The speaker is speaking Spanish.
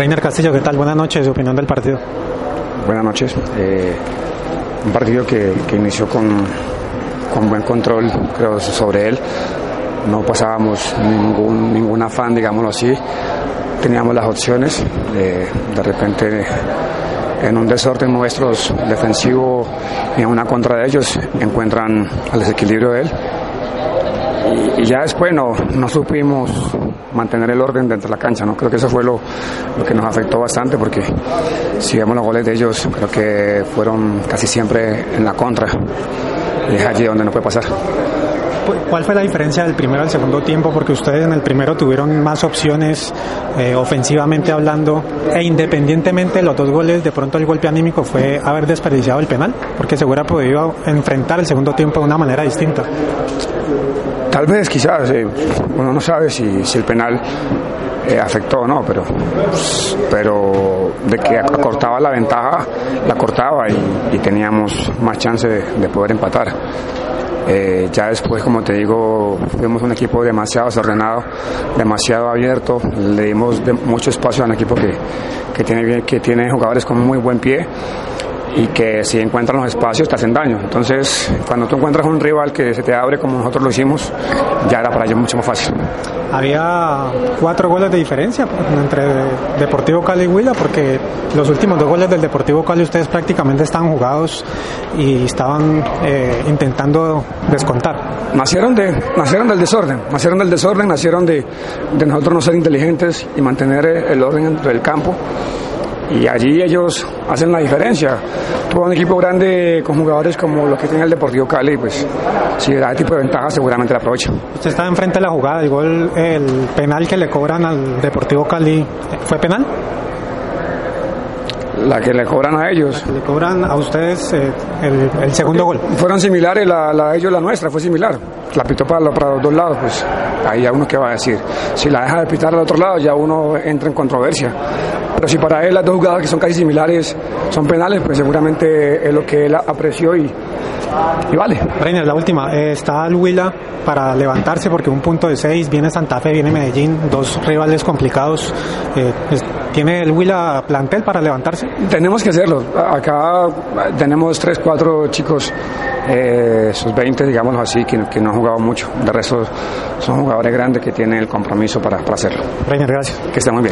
Reiner Castillo, ¿qué tal? Buenas noches, su opinión del partido. Buenas noches. Eh, un partido que, inició con, con, buen control, creo, sobre él. No pasábamos ningún, ningún afán, digámoslo así. Teníamos las opciones. de repente, en un desorden nuestro defensivo y en una contra de ellos, encuentran al desequilibrio de él. Y, ya después no, no supimos mantener el orden dentro de la cancha. ¿no? Creo que eso fue lo, lo que nos afectó bastante porque si vemos los goles de ellos, creo que fueron casi siempre en la contra. Y es allí donde no puede pasar. ¿Cuál fue la diferencia del primero al segundo tiempo? Porque ustedes en el primero tuvieron más opciones eh, ofensivamente hablando e independientemente de los dos goles, de pronto el golpe anímico fue haber desperdiciado el penal, porque se hubiera podido enfrentar el segundo tiempo de una manera distinta. Tal vez, quizás, eh, uno no sabe si, el penal eh, afectó o no, pero, pero de que acortaba la ventaja, la cortaba y, teníamos más chance de, poder empatar. Eh, ya después, como te digo, fuimos un equipo demasiado desordenado, demasiado abierto, le dimos mucho espacio a un equipo que, que, tiene, que tiene jugadores con muy buen pie y que si encuentran los espacios te hacen daño. Entonces, cuando tú encuentras un rival que se te abre como nosotros lo hicimos, ya era para ellos mucho más fácil. Había cuatro goles de diferencia entre Deportivo Cali y Huila, porque los últimos dos goles del Deportivo Cali ustedes prácticamente están jugados y estaban eh, intentando descontar. Nacieron, de, nacieron del desorden, nacieron del desorden, nacieron de, de nosotros no ser inteligentes y mantener el orden dentro del campo y allí ellos hacen la diferencia. Tuvo un equipo grande con jugadores como los que tiene el Deportivo Cali, pues si da tipo de ventaja seguramente la aprovecha. Usted está enfrente de la jugada, el gol, el penal que le cobran al Deportivo Cali, ¿fue penal? La que le cobran a ellos. le cobran a ustedes eh, el, segundo gol. Fueron similares, la, la, de ellos la nuestra fue similar. La pitó para, para los dos lados, pues ahí ya uno que va a decir. Si la deja de pitar al otro lado, ya uno entra en controversia. Pero si para él las dos jugadas que son casi similares son penales, pues seguramente es lo que él apreció y, y vale. Reiner, la última. Eh, está el Huila para levantarse porque un punto de seis, viene Santa Fe, viene Medellín, dos rivales complicados. Eh, ¿Tiene el Huila plantel para levantarse? Tenemos que hacerlo. Acá tenemos tres, cuatro chicos, eh, sus 20, digámoslo así, que, que, no han jugado mucho. De resto, son jugadores grandes que tienen el compromiso para, para hacerlo. Reiner, gracias. Que estén muy bien.